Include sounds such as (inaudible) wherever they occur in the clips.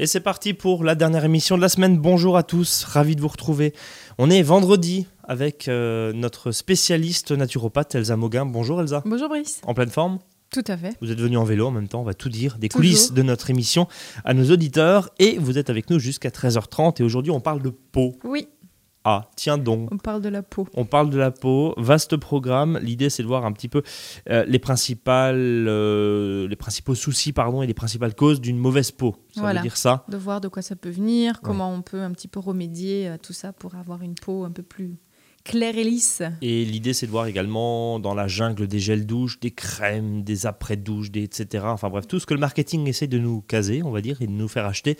Et c'est parti pour la dernière émission de la semaine. Bonjour à tous, ravi de vous retrouver. On est vendredi avec euh, notre spécialiste naturopathe Elsa Moguin. Bonjour Elsa. Bonjour Brice. En pleine forme? Tout à fait. Vous êtes venu en vélo en même temps, on va tout dire, des Toujours. coulisses de notre émission à nos auditeurs. Et vous êtes avec nous jusqu'à 13h30 et aujourd'hui on parle de peau. Oui, Ah, tiens donc. on parle de la peau. On parle de la peau, vaste programme. L'idée, c'est de voir un petit peu euh, les, principales, euh, les principaux soucis pardon, et les principales causes d'une mauvaise peau. Ça Voilà. veut dire ça De voir de quoi ça peut venir, comment on peut un petit peu remédier à tout ça pour avoir une peau un peu plus claire et lisse. Et l'idée, c'est de voir également dans la jungle des gels douches, des crèmes, des après-douches, des etc. Enfin bref, tout ce que le marketing essaie de nous caser, on va dire, et de nous faire acheter.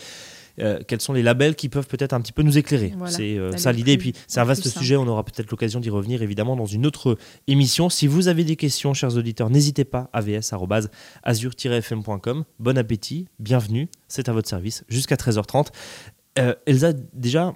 Euh, quels sont les labels qui peuvent peut-être un petit peu nous éclairer Voilà, C'est euh, ça l'idée. Et puis, c'est un vaste sujet. On aura peut-être l'occasion d'y revenir, évidemment, dans une autre émission. Si vous avez des questions, chers auditeurs, n'hésitez pas. avs.azur-fm.com. Bon appétit, bienvenue. C'est à votre service jusqu'à 13h30. Euh, Elsa, déjà,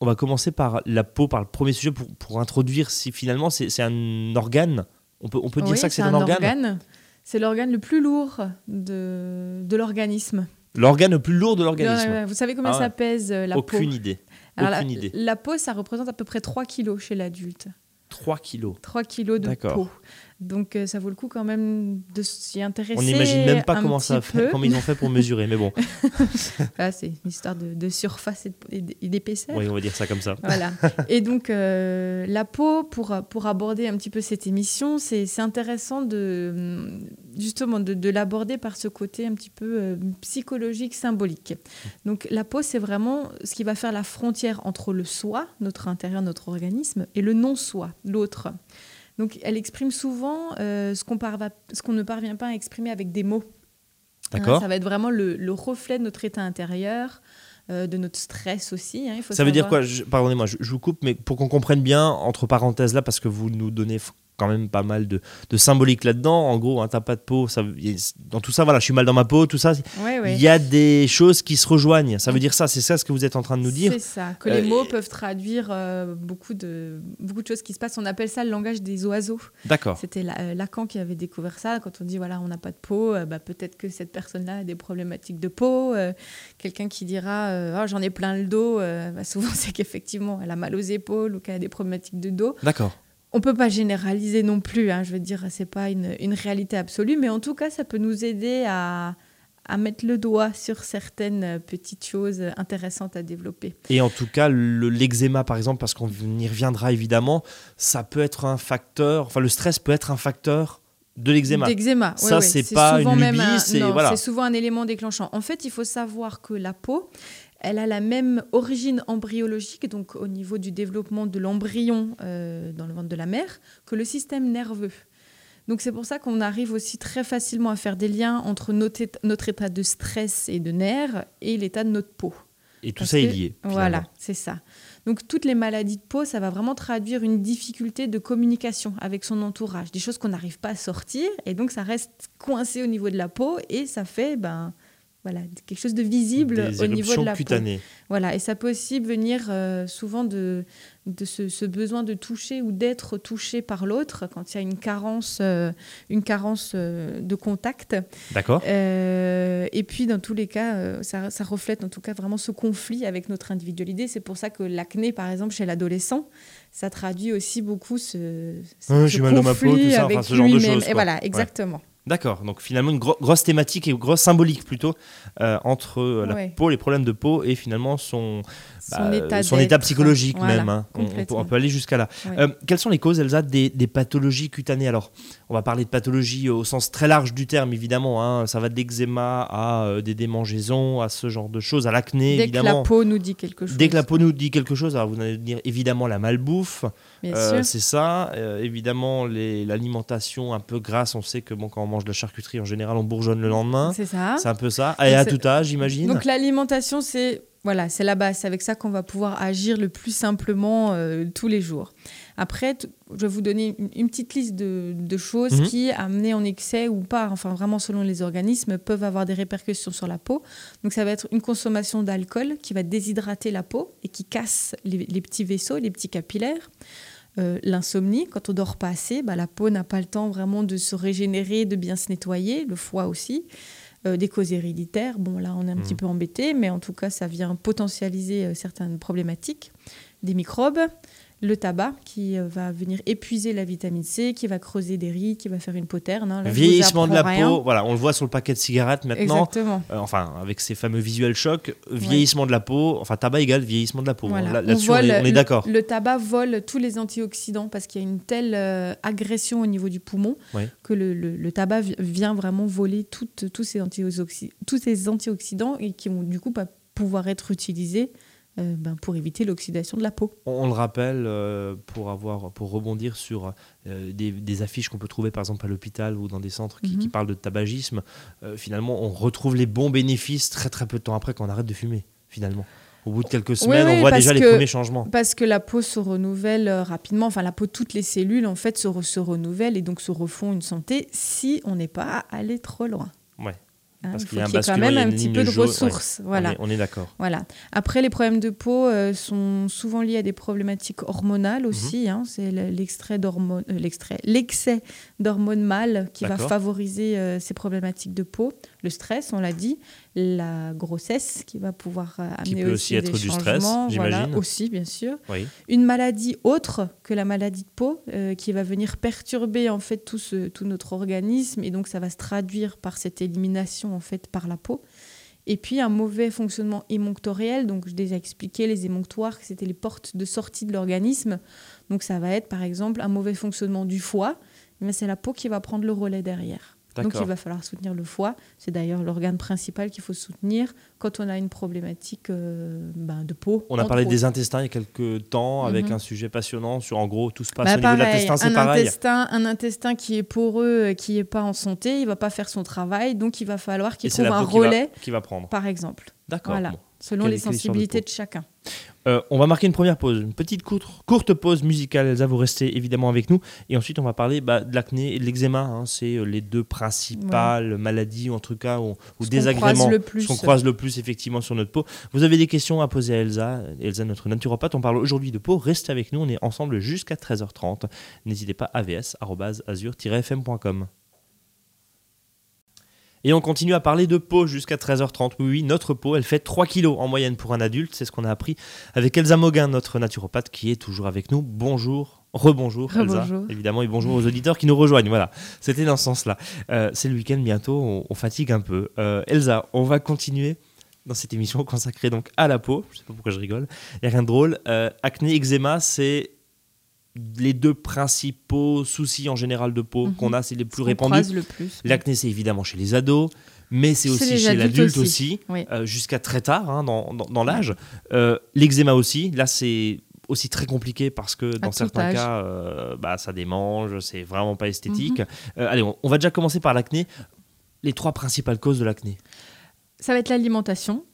on va commencer par la peau, par le premier sujet, pour, pour introduire si finalement c'est c'est un organe. On peut, on peut dire ça que c'est un, organe, C'est l'organe le plus lourd de, de l'organisme. L'organe le plus lourd de l'organisme. Ouais, Vous savez combien Ah ça pèse euh, la Aucune peau idée. Alors, la, Aucune idée. la peau, ça représente à peu près 3 kilos chez l'adulte. 3 kilos. 3 kilos de peau. Donc euh, ça vaut le coup quand même de s'y intéresser. On n'imagine même pas comment, ça fait, comment ils ont fait pour mesurer. Mais bon, (laughs) Ah, c'est une histoire de, de surface et d'épaisseur. oui, on va dire ça comme ça. Voilà. (laughs) Et donc, euh, la peau, pour, pour aborder un petit peu cette émission, c'est intéressant de, justement de, de l'aborder par ce côté un petit peu euh, psychologique, symbolique. Donc, la peau, c'est vraiment ce qui va faire la frontière entre le soi, notre intérieur, notre organisme, et le non-soi, l'autre. Donc, elle exprime souvent euh, ce qu'on ne parvient pas à exprimer avec des mots. Hein, D'accord ça va être vraiment le, le reflet de notre état intérieur, euh, de notre stress aussi. hein, il faut Ça veut dire quoi? Pardonnez-moi, je, je vous coupe, mais pour qu'on comprenne bien, entre parenthèses là, parce que vous nous donnez quand même pas mal de, de symbolique là-dedans. En gros, un t'as pas de peau, ça, dans tout ça, voilà, je suis mal dans ma peau, tout ça. Ouais, ouais. Il y a des choses qui se rejoignent. Ça veut dire ça, c'est ça ce que vous êtes en train de nous dire C'est ça, que Euh, les mots et- peuvent traduire euh, beaucoup, de, beaucoup de choses qui se passent. On appelle ça le langage des oiseaux. D'accord. C'était euh, Lacan qui avait découvert ça. Quand on dit, voilà, on n'a pas de peau, euh, bah, peut-être que cette personne-là a des problématiques de peau. Euh, Quelqu'un qui dira, euh, Ah, j'en ai plein le dos, euh, bah, souvent (laughs) c'est qu'effectivement, elle a mal aux épaules ou qu'elle a des problématiques de dos. D'accord. On peut pas généraliser non plus, hein, je veux dire, c'est pas une, une réalité absolue, mais en tout cas, ça peut nous aider à, à mettre le doigt sur certaines euh, petites choses intéressantes à développer. Et en tout cas, le- l'eczéma, par exemple, parce qu'on y reviendra évidemment, ça peut être un facteur, enfin, le stress peut être un facteur de l'eczéma. D'eczéma. Ça, c'est pas souvent une lubie, voilà. c'est souvent un élément déclenchant. En fait, il faut savoir que la peau, elle a la même origine embryologique, donc au niveau du développement de l'embryon euh, dans le ventre de la mère, que le système nerveux. Donc c'est pour ça qu'on arrive aussi très facilement à faire des liens entre notre état, notre état de stress et de nerfs et l'état de notre peau. Et tout Parce ça est lié. Voilà, c'est ça. Donc toutes les maladies de peau, ça va vraiment traduire une difficulté de communication avec son entourage, des choses qu'on n'arrive pas à sortir, et donc ça reste coincé au niveau de la peau, et ça fait ben, voilà, quelque chose de visible Des au niveau de la peau. Voilà, et ça peut aussi venir euh, souvent de, de ce, ce besoin de toucher ou d'être touché par l'autre quand il y a une carence, euh, une carence euh, de contact. D'accord et puis, dans tous les cas, ça, ça reflète en tout cas vraiment ce conflit avec notre individualité. C'est pour ça que l'acné, par exemple, chez l'adolescent, ça traduit aussi beaucoup ce, ce, Ouais, ce j'ai mal dans ma peau, conflit tout ça, avec enfin, ce genre de choses, Et voilà, Ouais. D'accord, donc finalement une gro- grosse thématique et grosse symbolique plutôt euh, entre euh, la Ouais. peau, les problèmes de peau et finalement son, Son, bah, état, son état d'être. psychologique Voilà, même. hein. On- On, peut, complètement. on peut aller jusqu'à là. Ouais. Euh, quelles sont les causes, Elsa, des, des pathologies cutanées? Alors, on va parler de pathologies au sens très large du terme, évidemment. hein. Ça va de l'eczéma à euh, des démangeaisons, à ce genre de choses, à l'acné, Dès que évidemment. la peau nous dit quelque chose. Dès que la peau nous dit quelque chose, alors vous allez dire évidemment la malbouffe, euh, c'est ça. Euh, évidemment l'alimentation un peu grasse, on sait que bon, quand on mange de la charcuterie, en général, on bourgeonne le lendemain. C'est ça. C'est un peu ça. Et à tout âge, j'imagine. Donc l'alimentation, c'est voilà, c'est la base. C'est avec ça qu'on va pouvoir agir le plus simplement euh, tous les jours. Après, je vais vous donner une, une petite liste de, de choses Mhm. qui, amenées en excès ou pas, enfin vraiment selon les organismes, peuvent avoir des répercussions sur la peau. Donc ça va être une consommation d'alcool qui va déshydrater la peau et qui casse les, les petits vaisseaux, les petits capillaires. Euh, L'insomnie, quand on dort pas assez, bah, la peau n'a pas le temps vraiment de se régénérer, de bien se nettoyer, le foie aussi. Euh, des causes héréditaires, bon là on est un Mhm. petit peu embêté, mais en tout cas ça vient potentialiser euh, certaines problématiques. Des microbes, le tabac qui euh, va venir épuiser la vitamine C, qui va creuser des rides, qui va faire une poterne. hein. Vieillissement de la rien. peau, voilà, on le voit sur le paquet de cigarettes maintenant. Exactement. Euh, enfin, avec ces fameux visuels chocs, vieillissement de la peau, enfin tabac égale vieillissement de la peau. Voilà. Là- On est, d'accord. Le tabac vole tous les antioxydants parce qu'il y a une telle euh, agression au niveau du poumon que le, le- le tabac vi- vient vraiment voler toutes- tous, ces antioxy- tous ces antioxydants et qui vont du coup pas pouvoir être utilisés euh, ben, pour éviter l'oxydation de la peau. On, le rappelle euh, pour avoir, pour rebondir sur euh, des, des affiches qu'on peut trouver par exemple à l'hôpital ou dans des centres qui, Mhm. qui parlent de tabagisme. finalement, on retrouve les bons bénéfices très très peu de temps après qu'on arrête de fumer. Finalement, au bout de quelques semaines, oui, on voit déjà les premiers changements. Parce que la peau se renouvelle rapidement, enfin la peau, toutes les cellules en fait se, re- se renouvellent et donc se refont une santé si on n'est pas allé trop loin. Hein, Parce il qu'il y a un y quand même un petit peu de jaune, ouais. ressources. Voilà. On est, d'accord. Voilà. Après, les problèmes de peau euh, sont souvent liés à des problématiques hormonales aussi. Mhm. hein. C'est le- l'extrait d'hormones, euh, l'extrait, l'excès d'hormones mâles qui va favoriser euh, ces problématiques de peau. Le stress, on l'a dit, la grossesse qui va pouvoir euh, Qui amener peut aussi, aussi être des du stress. Voilà, aussi, bien sûr. Oui. Une maladie autre que la maladie de peau euh, qui va venir perturber en fait tout, ce, tout notre organisme et donc ça va se traduire par cette élimination en fait par la peau. Et puis un mauvais fonctionnement émonctoriel, donc je déjà expliqué les émonctoires, c'était les portes de sortie de l'organisme. Donc ça va être par exemple un mauvais fonctionnement du foie, mais c'est la peau qui va prendre le relais derrière. Donc il va falloir soutenir le foie. C'est d'ailleurs l'organe principal qu'il faut soutenir quand on a une problématique euh, ben, de peau. On a parlé autres. des intestins il y a quelques temps avec Mhm. un sujet passionnant sur en gros tout se passe Bah, au niveau de pareil, l'intestin, c'est un pareil. Intestin, un intestin qui est poreux, euh, qui n'est pas en santé, il va pas faire son travail, donc il va falloir qu'il trouve un peau qui va- relais, qui va prendre. par exemple, D'accord. Voilà. bon. Selon les de sensibilités de, chacun. Euh, on va marquer une première pause, une petite courte, courte pause musicale. Elsa, vous restez évidemment avec nous. Et ensuite, on va parler bah, de l'acné et de l'eczéma. hein. C'est euh, les deux principales maladies, ou en tout cas, ou, désagréments qu'on croise le plus effectivement sur notre peau. Vous avez des questions à poser à Elsa. Elsa, notre naturopathe, on parle aujourd'hui de peau. Restez avec nous, on est ensemble jusqu'à 13h30. N'hésitez pas avs.azur-fm.com. Et on continue à parler de peau jusqu'à 13h30. Oui, oui, notre peau, elle fait 3 kilos en moyenne pour un adulte. C'est ce qu'on a appris avec Elsa Moguin, notre naturopathe, qui est toujours avec nous. Bonjour. Rebonjour, Elsa, Rebonjour. évidemment, et bonjour aux auditeurs qui nous rejoignent. Voilà, c'était dans ce sens-là. Euh, c'est le week-end bientôt, on, on fatigue un peu. Euh, Elsa, on va continuer dans cette émission (laughs) consacrée donc à la peau. Je sais pas pourquoi je rigole. Il n'y a rien de drôle. Euh, acné, eczéma, c'est les deux principaux soucis en général de peau Mhm. qu'on a, c'est les plus répandus. croise le plus. L'acné, c'est évidemment chez les ados, mais c'est aussi chez l'adulte aussi, aussi. Oui. euh, jusqu'à très tard hein, dans, dans- dans l'âge. Euh, L'eczéma aussi, là c'est aussi très compliqué parce que dans certains âge. cas, euh, bah, ça démange, c'est vraiment pas esthétique. Mhm. Allez, on, on va déjà commencer par l'acné. Les trois principales causes de l'acné. Ça va être l'alimentation,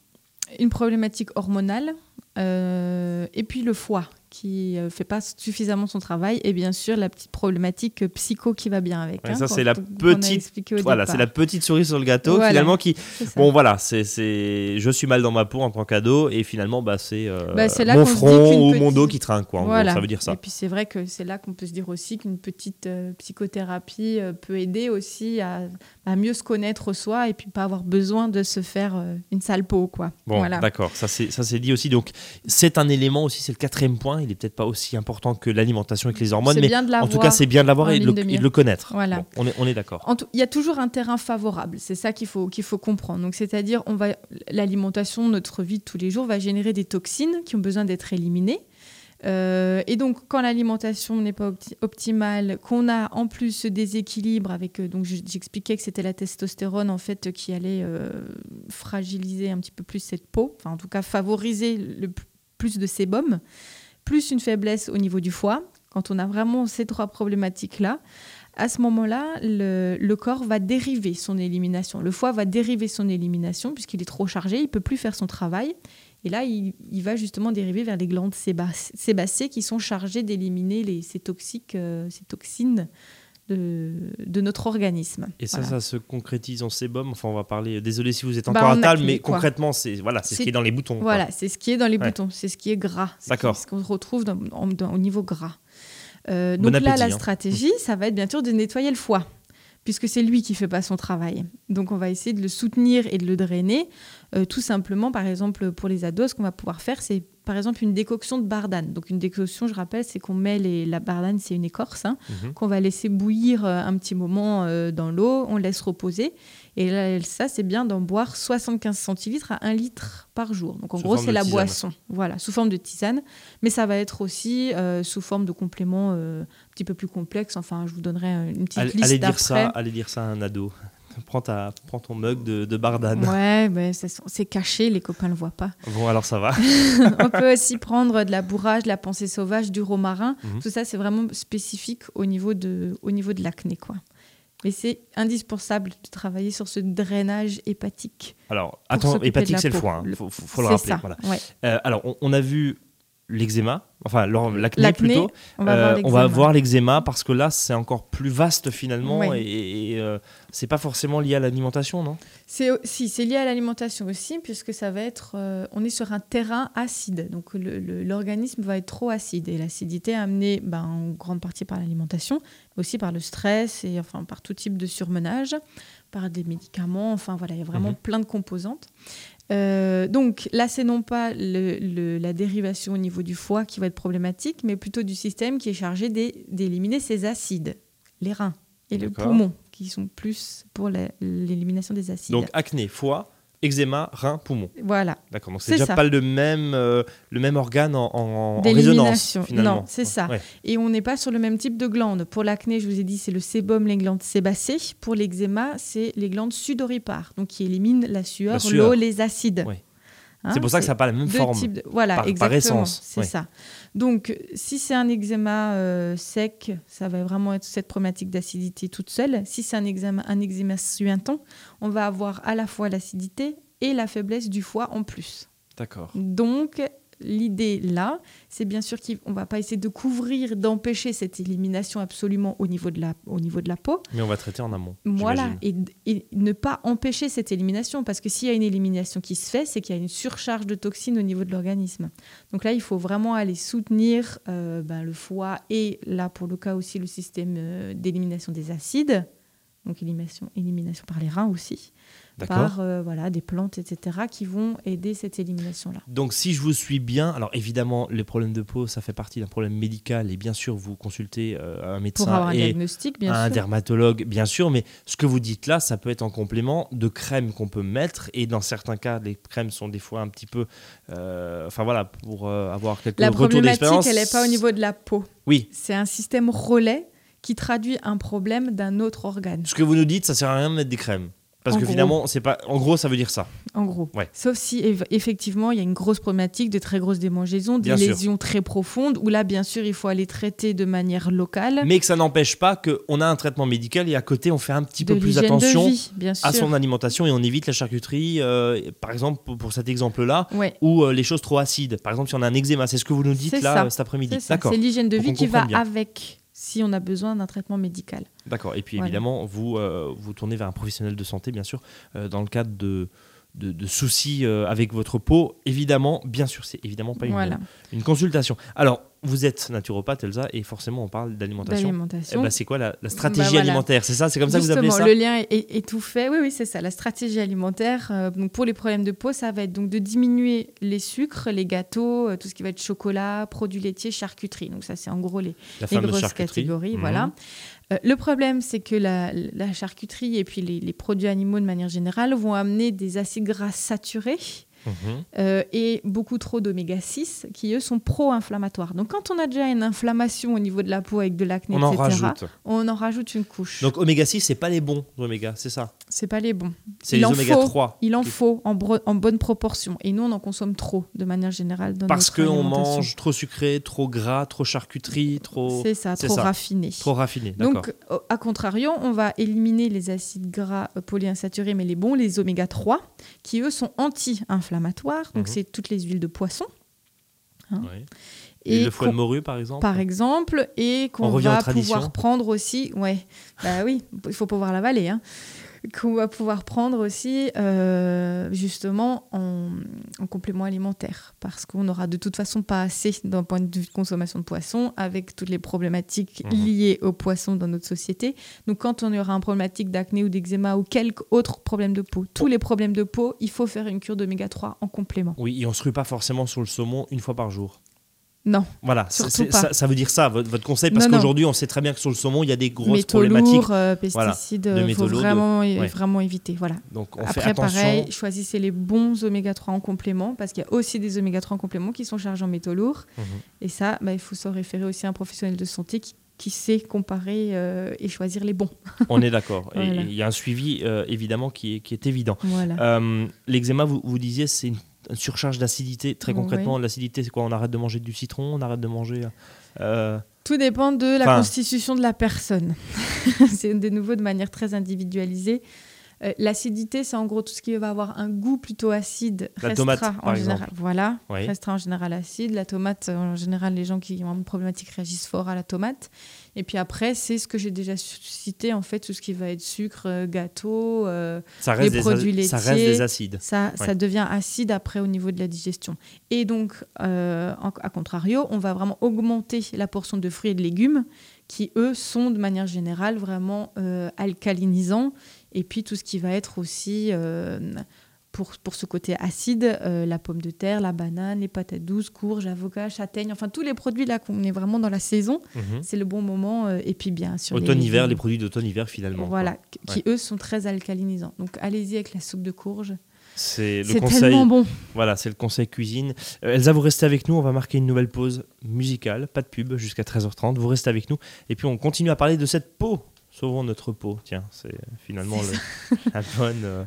une problématique hormonale, euh, et puis le foie qui ne fait pas suffisamment son travail, et bien sûr la petite problématique euh, psycho qui va bien avec. Ouais, hein, ça, c'est la petite- Voilà, c'est la petite cerise sur le gâteau Voilà. finalement qui. Bon voilà, c'est je suis mal dans ma peau en tant qu'ado et finalement bah c'est euh, Bah, mon front ou petite- mon dos qui trinque quoi. Voilà. gros, ça veut dire ça. Et puis c'est vrai que c'est là qu'on peut se dire aussi qu'une petite euh, psychothérapie euh, peut aider aussi à, à mieux se connaître soi et puis pas avoir besoin de se faire euh, une sale peau quoi. Bon, voilà. d'accord, ça c'est ça c'est dit aussi. Donc c'est un élément aussi, c'est le quatrième point. Il est peut-être pas aussi important que l'alimentation avec les hormones, mais bien de en tout cas c'est bien de l'avoir et et de le connaître. Voilà. Bon, on est on est d'accord. Il y a toujours un terrain favorable, c'est ça qu'il faut, qu'il faut comprendre. Donc, c'est-à-dire, on va, l'alimentation, notre vie de tous les jours, va générer des toxines qui ont besoin d'être éliminées. Euh, et donc, quand l'alimentation n'est pas opti- optimale, qu'on a en plus ce déséquilibre avec, euh, donc je- j'expliquais que c'était la testostérone en fait qui allait euh, fragiliser un petit peu plus cette peau, enfin en tout cas favoriser le plus de sébum, plus une faiblesse au niveau du foie. Quand on a vraiment ces trois problématiques là, à ce moment-là, le, corps va dériver son élimination. Le foie va dériver son élimination puisqu'il est trop chargé, il ne peut plus faire son travail. Et là, il, va justement dériver vers les glandes séba- sébacées qui sont chargées d'éliminer ces, toxiques, euh, ces toxines de, de notre organisme. Et ça, Voilà. ça se concrétise en sébum. Enfin, on va parler. Désolé si vous êtes Bah, encore en à table, mais quoi. concrètement, c'est voilà, c'est ce qui est dans les boutons. Voilà, c'est ce qui est dans les Ouais. boutons, c'est ce qui est gras, D'accord. ce qu'on retrouve dans- en- dans- au niveau gras. Euh, Bon donc là, la hein. stratégie, ça va être bien sûr de nettoyer le foie. puisque c'est lui qui fait pas son travail. Donc on va essayer de le soutenir et de le drainer. Euh, tout simplement, par exemple, pour les ados, ce qu'on va pouvoir faire, c'est par exemple une décoction de bardane. Donc une décoction, je rappelle, c'est qu'on met les, la bardane, c'est une écorce, hein, Mhm. qu'on va laisser bouillir euh, un petit moment euh, dans l'eau, on laisse reposer. Et là, ça, c'est bien d'en boire 75 centilitres à 1 litre par jour. Donc en Sous gros, c'est la tisane. boisson, voilà, sous forme de tisane. Mais ça va être aussi euh, sous forme de complément euh, un petit peu plus complexe. Enfin, je vous donnerai une petite Allez, liste allez dire ça, allez dire ça à un ado. Prends, ta, prends ton mug de, de bardane. Ouais, mais c'est caché, les copains le voient pas. Bon, alors ça va. (laughs) On peut aussi prendre de la bourrage, de la pensée sauvage, du romarin. Mhm. Tout ça, c'est vraiment spécifique au niveau de, au niveau de l'acné, quoi. Mais c'est indispensable de travailler sur ce drainage hépatique. Alors, attends, hépatique, c'est le foie. Il Le- faut, faut- faut le rappeler. ça. voilà. ouais. Euh, alors, on, on a vu l'eczéma, enfin l'acné plutôt. On va Euh, voir on l'eczéma. va voir l'eczéma parce que là, c'est encore plus vaste finalement et, et, euh, c'est pas forcément lié à l'alimentation, non? C'est si, c'est lié à l'alimentation aussi, puisque ça va être, euh, on est sur un terrain acide, donc l'organisme va être trop acide et l'acidité est amenée ben, en grande partie par l'alimentation, mais aussi par le stress et enfin par tout type de surmenage, par des médicaments, enfin voilà, il y a vraiment Mhm. plein de composantes. Euh, donc là, c'est non pas le- le- la dérivation au niveau du foie qui va être problématique, mais plutôt du système qui est chargé d'é- d'éliminer ces acides, les reins et le poumon, qui sont plus pour l'élimination des acides. Donc acné, foie, eczéma, rein, poumon. Voilà, D'accord. Donc c'est déjà ça. pas le même, euh, le même organe en, en- en résonance finalement. Non, c'est ça. Ouais. et on n'est pas sur le même type de glande. Pour l'acné, je vous ai dit, c'est le sébum, les glandes sébacées. Pour l'eczéma, c'est les glandes sudoripares, donc qui éliminent la sueur, La sueur. l'eau, les acides. Ouais. Hein, c'est pour ça que ça n'a pas la même forme. de- Voilà, par- par exactement. essence, C'est ça. Donc, si c'est un eczéma euh, sec, ça va vraiment être cette problématique d'acidité toute seule. Si c'est un eczéma, un eczéma suintant, on va avoir à la fois l'acidité et la faiblesse du foie en plus. D'accord. Donc, l'idée là, c'est bien sûr qu'on ne va pas essayer de couvrir, d'empêcher cette élimination absolument au niveau de la, au niveau de la peau. Mais on va traiter en amont. Voilà, et, et ne pas empêcher cette élimination, parce que s'il y a une élimination qui se fait, c'est qu'il y a une surcharge de toxines au niveau de l'organisme. Donc là, il faut vraiment aller soutenir euh, ben, le foie et là, pour le cas aussi, le système euh, d'élimination des acides, donc élimination, élimination par les reins aussi. Par euh, voilà, des plantes, etc., qui vont aider cette élimination-là. Donc, si je vous suis bien, alors évidemment, les problèmes de peau, ça fait partie d'un problème médical et bien sûr, vous consultez euh, un médecin Pour avoir un et diagnostic, bien un sûr. dermatologue, bien sûr, mais ce que vous dites là, ça peut être en complément de crèmes qu'on peut mettre et dans certains cas, les crèmes sont des fois un petit peu, euh, enfin voilà, pour euh, avoir quelques La retours problématique, d'expérience. elle n'est pas au niveau de la peau. Oui, C'est un système relais qui traduit un problème d'un autre organe. ce que vous nous dites, ça sert à rien de mettre des crèmes. Parce En que finalement, c'est pas. En gros, ça veut dire ça. En gros. Ouais. Sauf si eff- effectivement il y a une grosse problématique, de très grosses démangeaisons, des Bien sûr. lésions très profondes, où là bien sûr il faut aller traiter de manière locale. Mais que ça n'empêche pas qu'on a un traitement médical et à côté, on fait un petit de peu plus attention de vie, bien sûr. à son alimentation et on évite la charcuterie, euh, par exemple, pour, cet exemple-là, Ouais, ou euh, les choses trop acides. Par exemple, si on a un eczéma, c'est ce que vous nous dites là ça. euh, cet après-midi. D'accord. C'est l'hygiène de vie qui va bien. avec si on a besoin d'un traitement médical. D'accord. Et puis Voilà. évidemment, vous euh, vous tournez vers un professionnel de santé, bien sûr, euh, dans le cadre de, de, de soucis euh, avec votre peau. Évidemment, bien sûr, c'est évidemment pas une, Voilà, une consultation. Alors, vous êtes naturopathe, Elsa, et forcément, on parle d'alimentation. Eh ben, c'est quoi la, la stratégie Bah, voilà. alimentaire? C'est ça C'est comme ça que vous appelez ça? le lien est, est- est tout fait. Oui, oui, c'est ça. La stratégie alimentaire, euh, donc pour les problèmes de peau, ça va être donc de diminuer les sucres, les gâteaux, euh, tout ce qui va être chocolat, produits laitiers, charcuterie. Donc ça, c'est en gros les, les grosses catégories. Mhm. Voilà. Euh, le problème, c'est que la, la charcuterie et puis les, les produits animaux de manière générale vont amener des acides gras saturés Mhm. euh, et beaucoup trop d'oméga 6 qui, eux, sont pro-inflammatoires. Donc, quand on a déjà une inflammation au niveau de la peau avec de l'acné, On en etc., rajoute. on en rajoute une couche. Donc oméga 6, c'est pas les bons oméga, c'est ça? C'est pas les bons. C'est les en oméga faut. 3. Il en qui- faut en, bonne proportion. Et nous, on en consomme trop, de manière générale, dans Parce qu'on mange trop sucré, trop gras, trop charcuterie, trop, C'est ça, trop ça. raffiné. trop raffiné. Donc, au- à contrario, on va éliminer les acides gras euh, polyinsaturés, mais les bons, les oméga 3, qui eux sont anti-inflammatoires. Donc, Mhm. c'est toutes les huiles de poisson. hein. Ouais. Et, le foie de morue, par exemple par exemple, et On qu'on va pouvoir prendre aussi. Ouais, bah oui, il faut pouvoir l'avaler. Hein. Qu'on va pouvoir prendre aussi euh, justement en, complément alimentaire parce qu'on n'aura de toute façon pas assez d'un point de vue de consommation de poisson avec toutes les problématiques Mhm. liées aux poissons dans notre société. Donc quand on aura un problématique d'acné ou d'eczéma ou quelque autre problème de peau, tous les problèmes de peau, il faut faire une cure d'oméga 3 en complément. Oui, et on se rue pas forcément sur le saumon une fois par jour. Non, Voilà, Surtout pas. ça, ça veut dire ça, votre, votre conseil, parce qu'aujourd'hui, on sait très bien que sur le saumon, il y a des grosses métaux problématiques. lourds, euh, pesticides, Voilà, de il métaux faut de- vraiment, ouais. vraiment éviter. Voilà. Donc, on fait Après, attention. pareil, choisissez les bons oméga 3 en complément, parce qu'il y a aussi des oméga 3 en complément qui sont chargés en métaux lourds. Mhm. Et ça, bah, il faut se référer aussi à un professionnel de santé qui, qui sait comparer euh, et choisir les bons. (laughs) On est d'accord. Voilà. il y a un suivi, euh, évidemment, qui est, qui est évident. Voilà. Euh, L'eczéma, vous, vous disiez, c'est une une surcharge d'acidité. Très concrètement, l'acidité, c'est quoi On arrête de manger du citron On arrête de manger. euh, Tout dépend de la Enfin- constitution de la personne. (laughs) c'est de nouveau de manière très individualisée. Euh, L'acidité, c'est en gros tout ce qui va avoir un goût plutôt acide, La restera tomate, en par général. exemple. Voilà, Oui. restera en général acide. La tomate, en général, les gens qui ont une problématique réagissent fort à la tomate. Et puis après, c'est ce que j'ai déjà cité, en fait, tout ce qui va être sucre, euh, gâteau, euh, ça, reste Les des, produits ça reste laitiers. des acides. ça, Ouais. ça devient acide après au niveau de la digestion. Et donc, euh, en- à contrario, on va vraiment augmenter la portion de fruits et de légumes qui, eux, sont de manière générale vraiment euh, alcalinisants. Et puis tout ce qui va être aussi, euh, pour, pour ce côté acide, euh, la pomme de terre, la banane, les patates douces, courges, avocats, châtaignes, enfin tous les produits là qu'on est vraiment dans la saison, Mhm. c'est le bon moment. euh, et puis bien sûr... Automne-hiver, les produits d'automne-hiver, finalement. Voilà, qui eux sont très alcalinisants. Donc allez-y avec la soupe de courge. C'est le conseil. tellement bon. Voilà, c'est le conseil cuisine. Euh, Elsa, vous restez avec nous. On va marquer une nouvelle pause musicale, pas de pub, jusqu'à 13h30. Vous restez avec nous. Et puis, on continue à parler de cette peau. Sauvons notre peau. Tiens, c'est finalement le, la bonne, euh,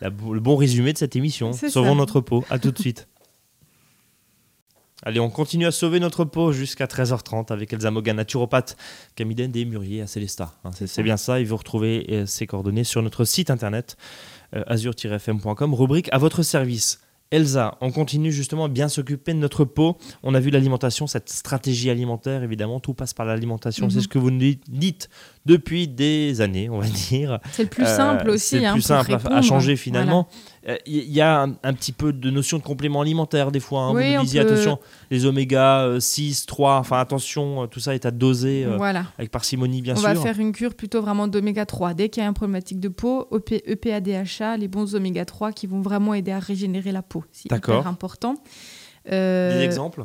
la le bon résumé de cette émission. Sauvons ça. notre peau. À tout de suite. Allez, on continue à sauver notre peau jusqu'à 13h30 avec Elsa Mogan, naturopathe, Camiden des Muriers à Célestat. Hein, c'est bien ça. Et vous retrouvez euh, ses coordonnées sur notre site internet euh, azur-fm.com, rubrique à votre service. Elsa, on continue justement à bien s'occuper de notre peau. On a vu l'alimentation, cette stratégie alimentaire, évidemment, tout passe par l'alimentation. C'est ce que vous nous dites depuis des années, on va (laughs) dire. C'est le plus Euh, simple aussi. C'est le hein, plus simple à- changer finalement. Euh, Il y a un, un petit peu de notion de complément alimentaire des fois. hein. Oui, vous nous on disiez peut- attention, les oméga euh, 6, 3, enfin attention, euh, tout ça est à doser Voilà. euh, Voilà. avec parcimonie bien On sûr. va faire une cure plutôt vraiment d'oméga 3. Dès qu'il y a une problématique de peau, EP, EPA, les bons oméga 3 qui vont vraiment aider à régénérer la peau. C'est hyper important. Euh, Des exemples?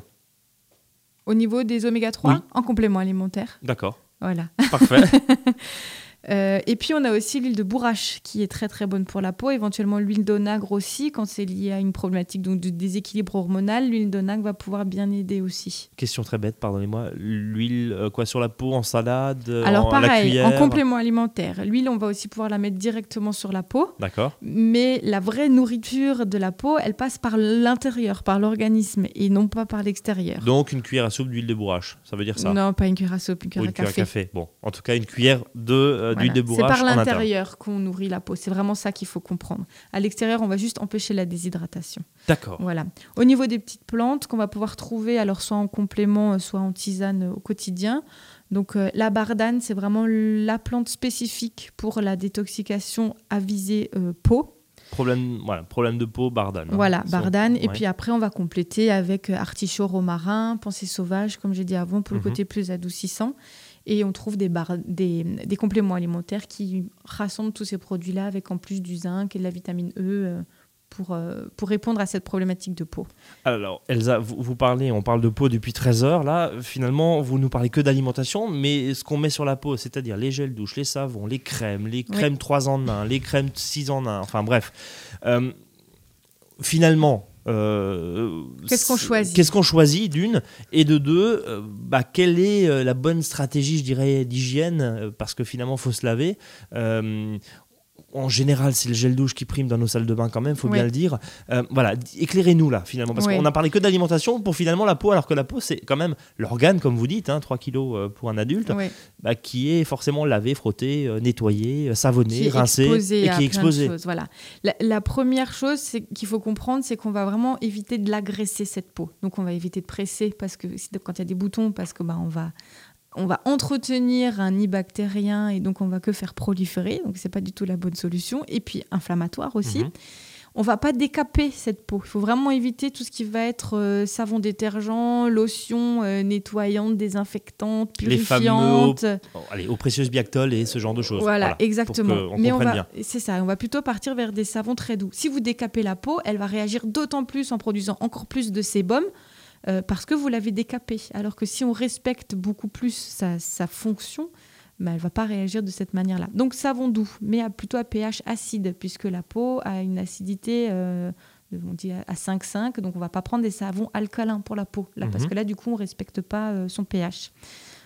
Au niveau des oméga 3, Oui. en complément alimentaire. D'accord, Voilà. parfait. (laughs) Euh, et puis on a aussi l'huile de bourrache qui est très très bonne pour la peau. Éventuellement l'huile d'onagre aussi quand c'est lié à une problématique donc, de déséquilibre hormonal. L'huile d'onagre va pouvoir bien aider aussi. Question très bête, pardonnez-moi. L'huile, euh, quoi, sur la peau, en salade euh, Alors en, la pareil, en complément alimentaire, l'huile on va aussi pouvoir la mettre directement sur la peau. D'accord. Mais la vraie nourriture de la peau, elle passe par l'intérieur, par l'organisme et non pas par l'extérieur. Donc une cuillère à soupe d'huile de bourrache, ça veut dire ça? Non, pas une cuillère à soupe, une Ou cuillère une à cuillère à café. café. Bon, en tout cas, une cuillère de, euh, d'huile C'est par l'intérieur qu'on nourrit la peau. C'est vraiment ça qu'il faut comprendre. À l'extérieur, on va juste empêcher la déshydratation. D'accord. Voilà. Au niveau des petites plantes qu'on va pouvoir trouver, alors soit en complément, euh, soit en tisane euh, au quotidien. Donc euh, la bardane, c'est vraiment la plante spécifique pour la détoxication à visée euh, peau. Problème, voilà, problème de peau, bardane. hein. Voilà, bardane. Et ouais. puis après, on va compléter avec artichaut romarin, pensée sauvage, comme j'ai dit avant, pour Mhm. le côté plus adoucissant. Et on trouve des, bar- des, des compléments alimentaires qui rassemblent tous ces produits-là avec en plus du zinc et de la vitamine E euh, pour, euh, pour répondre à cette problématique de peau. Alors, Elsa, vous, vous parlez, on parle de peau depuis 13 heures. Là, finalement, vous nous parlez que d'alimentation, mais ce qu'on met sur la peau, c'est-à-dire les gels douche, les savons, les crèmes, les Oui. crèmes 3 en 1, les crèmes 6 en 1, enfin bref. Euh, finalement. Euh, Qu'est-ce qu'on choisit Qu'est-ce qu'on choisit d'une et de deux euh, bah, Quelle est euh, la bonne stratégie, je dirais, d'hygiène Parce que finalement, il faut se laver. En général, c'est le gel douche qui prime dans nos salles de bain quand même, faut Oui. bien le dire. Euh, voilà, éclairez-nous là finalement, parce Oui. qu'on a parlé que d'alimentation pour finalement la peau, alors que la peau c'est quand même l'organe, comme vous dites, hein, 3 kilos euh, pour un adulte, bah, qui est forcément lavé, frotté, euh, nettoyé, savonné, rincé et qui est exposé. choses, Voilà. La, la première chose qu'il faut comprendre, c'est qu'on va vraiment éviter de l'agresser cette peau. Donc on va éviter de presser parce que quand il y a des boutons, parce que bah, on va on va entretenir un nid bactérien et donc on va que faire proliférer. Donc c'est pas du tout la bonne solution. Et puis inflammatoire aussi. Mhm. On va pas décaper cette peau. Il faut vraiment éviter tout ce qui va être euh, savon détergent, lotion euh, nettoyante, désinfectante, Les fameux purifiante. Bon, allez, aux précieuses Biactol et ce genre de choses. Voilà, exactement. Qu'on Mais on va, c'est ça, on va plutôt partir vers des savons très doux. Si vous décapez la peau, elle va réagir d'autant plus en produisant encore plus de sébum euh, parce que vous l'avez décapée. Alors que si on respecte beaucoup plus sa, sa fonction, bah, elle va pas réagir de cette manière-là. Donc savon doux, mais à- plutôt à pH acide, puisque la peau a une acidité, euh, on dit à 5,5, donc on va pas prendre des savons alcalins pour la peau, là, parce Mhm. que là, du coup, on respecte pas euh, son pH.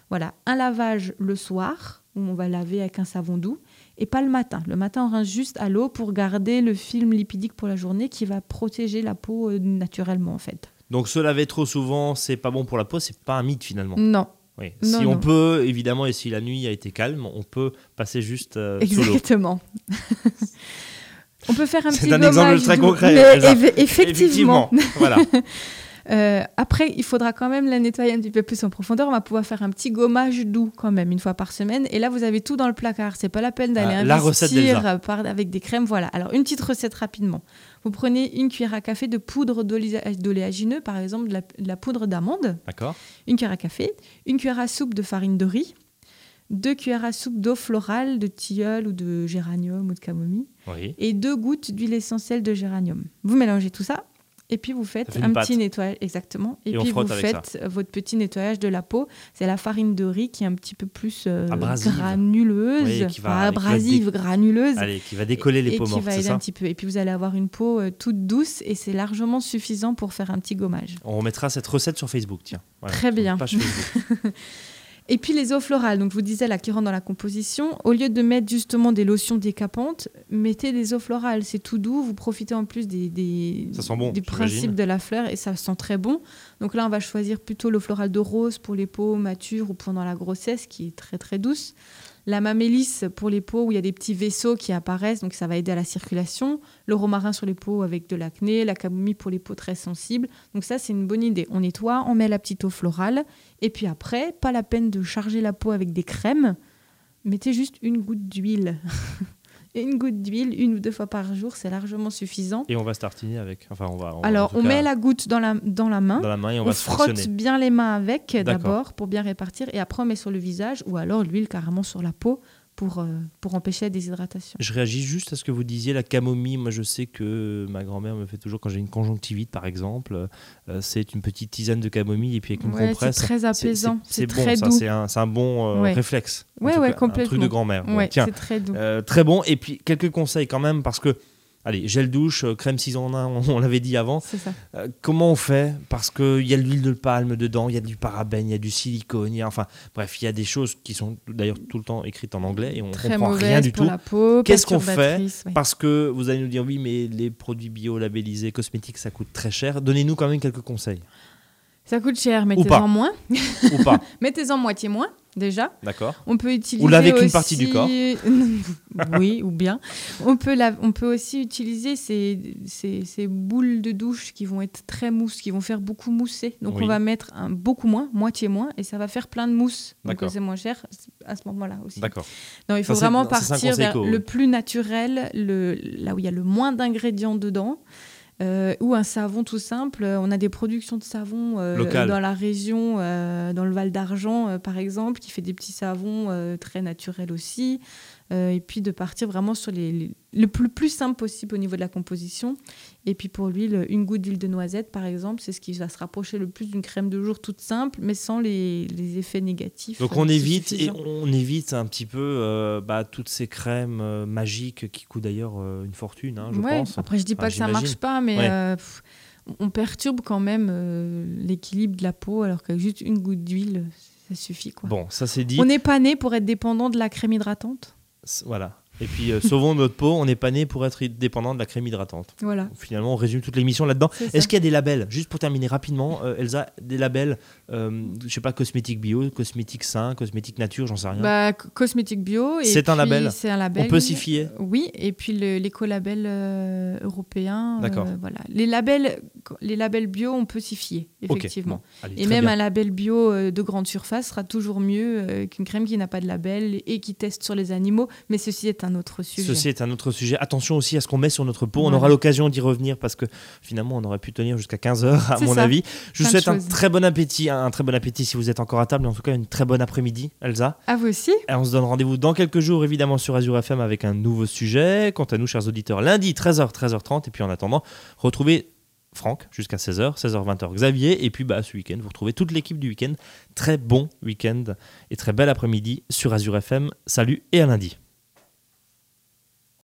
Voilà, un lavage le soir, où on va laver avec un savon doux, et pas le matin. Le matin, on rince juste à l'eau pour garder le film lipidique pour la journée qui va protéger la peau naturellement, en fait. Donc se laver trop souvent, c'est pas bon pour la peau, c'est pas un mythe finalement. Non, Oui. Non, si on non. peut, évidemment, et si la nuit a été calme, on peut passer juste euh, exactement. (laughs) on peut faire un C'est petit un exemple très concret, mais effectivement. voilà. (laughs) Euh, après, il faudra quand même la nettoyer un petit peu plus en profondeur. On va pouvoir faire un petit gommage doux quand même une fois par semaine. Et là, vous avez tout dans le placard. C'est pas la peine d'aller Ah, investir d'Elsa. par- avec des crèmes. Voilà. Alors, une petite recette rapidement. Vous prenez une cuillère à café de poudre d'olé- d'oléagineux, par exemple de la, de la poudre d'amande, D'accord. une cuillère à café, une cuillère à soupe de farine de riz, deux cuillères à soupe d'eau florale, de tilleul ou de géranium ou de camomille, Oui. et deux gouttes d'huile essentielle de géranium. Vous mélangez tout ça et puis vous faites un pâte. petit nettoyage exactement et, Et puis vous ça. faites votre petit nettoyage de la peau. C'est la farine de riz qui est un petit peu plus euh, Abrasive. granuleuse, Oui, qui va- Enfin, qui va abrasive, granuleuse. Allez, qui va décoller les et peaux qui mortes, va c'est aider ça un petit peu. Et puis vous allez avoir une peau euh, toute douce et c'est largement suffisant pour faire un petit gommage. On remettra cette recette sur Facebook, tiens. Voilà, Très bien. page Facebook. (laughs) Et puis les eaux florales, donc je vous disais là qui rentrent dans la composition, au lieu de mettre justement des lotions décapantes, mettez des eaux florales, c'est tout doux, vous profitez en plus des, des, bon, des principes de la fleur et ça sent très bon. Donc là on va choisir plutôt l'eau florale de rose pour les peaux matures ou pendant la grossesse qui est très très douce. La mamélisse pour les peaux où il y a des petits vaisseaux qui apparaissent, donc ça va aider à la circulation. Le romarin sur les peaux avec de l'acné, la camomille pour les peaux très sensibles. Donc ça, c'est une bonne idée. On nettoie, on met la petite eau florale, et puis après, pas la peine de charger la peau avec des crèmes. Mettez juste une goutte d'huile. (laughs) Une goutte d'huile, une ou deux fois par jour, c'est largement suffisant. Et on va se tartiner avec. Enfin, on va. on Alors, on cas, met la goutte dans la, dans la main. dans la main et on, On, va se frotte bien les mains avec d'abord pour bien répartir et après on met sur le visage ou alors l'huile carrément sur la peau pour, euh, pour empêcher la déshydratation. Je réagis juste à ce que vous disiez, la camomille. Moi, je sais que ma grand-mère me fait toujours, quand j'ai une conjonctivite, par exemple, euh, c'est une petite tisane de camomille et puis avec une Ouais, c'est compresse. très apaisant, C'est bon, très ça. doux. C'est un, bon euh, Ouais. réflexe. En Ouais, cas, Un truc de complètement. grand-mère. Bon, Ouais, tiens, très doux. Euh, très bon. Et puis, quelques conseils quand même, parce que, allez, gel douche, euh, crème 6 en 1, on, (laughs) on l'avait dit avant. C'est ça. Euh, comment on fait? Parce qu'il y a de l'huile de palme dedans, il y a du parabène, il y a du silicone, il y a, enfin, bref, il y a des choses qui sont d'ailleurs tout le temps écrites en anglais et on Très comprend rien du pour tout. la peau. Qu'est-ce qu'on fait? ouais. Parce que vous allez nous dire, oui, mais les produits bio labellisés, cosmétiques, ça coûte très cher. Donnez-nous quand même quelques conseils. Ça coûte cher, mettez-en moins. Ou pas (laughs) Mettez-en moitié moins, déjà. D'accord On peut utiliser. lavez qu'une aussi- partie du corps. (laughs) oui, ou bien. On peut, la- on peut aussi utiliser ces, ces, ces boules de douche qui vont être très mousses, qui vont faire beaucoup mousser. Donc Oui. on va mettre un, beaucoup moins, moitié moins, et ça va faire plein de mousse. Donc D'accord. c'est moins cher à ce moment-là aussi. D'accord. Non, il faut Ça, vraiment partir vers le plus naturel, le, là où il y a le moins d'ingrédients dedans. Euh, ou un savon tout simple. Euh, On a des productions de savon euh, dans la région, euh, dans le Val d'Argent par exemple, qui fait des petits savons très naturels aussi. Et puis de partir vraiment sur les, les- le plus, plus simple possible au niveau de la composition. Et puis pour l'huile, une goutte d'huile de noisette par exemple, c'est ce qui va se rapprocher le plus d'une crème de jour toute simple, mais sans les, les effets négatifs. Donc euh, on c'est évite et on évite un petit peu euh, bah, toutes ces crèmes euh, magiques qui coûtent d'ailleurs euh, une fortune, hein, je Ouais, pense. Après, je dis Enfin, pas que ça marche pas, mais Ouais. euh, pff, on perturbe quand même euh, l'équilibre de la peau, alors qu'avec juste une goutte d'huile, ça suffit. Quoi. Bon, ça c'est dit. On n'est pas né pour être dépendant de la crème hydratante? Voilà. Et puis euh, sauvons notre peau, on n'est pas né pour être dépendant de la crème hydratante. Voilà. Finalement, on résume toute l'émission là-dedans. Est-ce qu'il y a des labels? Juste pour terminer rapidement, euh, Elsa, des labels, euh, je sais pas, cosmétique bio, cosmétique sain, cosmétique nature, j'en sais rien. Bah, co- cosmétique bio. C'est un label C'est un label. on peut s'y fier Oui, et puis l'écolabel euh, européen. euh, D'accord. voilà. Les labels les labels bio, on peut s'y fier, effectivement. Ok, bon, allez, Et même bien. un label bio de grande surface sera toujours mieux qu'une crème qui n'a pas de label et qui teste sur les animaux. Mais ceci est un autre sujet. Ceci est un autre sujet. Attention aussi à ce qu'on met sur notre peau. On aura l'occasion d'y revenir parce que finalement, on aurait pu tenir jusqu'à 15 heures, à mon ça. avis. Je vous souhaite un très bon appétit, un très bon appétit si vous êtes encore à table, et en tout cas une très bonne après-midi, Elsa. À vous aussi. Et on se donne rendez-vous dans quelques jours, évidemment, sur Azure FM avec un nouveau sujet. Quant à nous, chers auditeurs, lundi 13h, 13h30. Et puis en attendant, retrouvez Franck jusqu'à 16h, 16h, 20h, Xavier. Et puis bah, ce week-end, vous retrouvez toute l'équipe du week-end. Très bon week-end et très bel après-midi sur Azure FM. Salut et à lundi.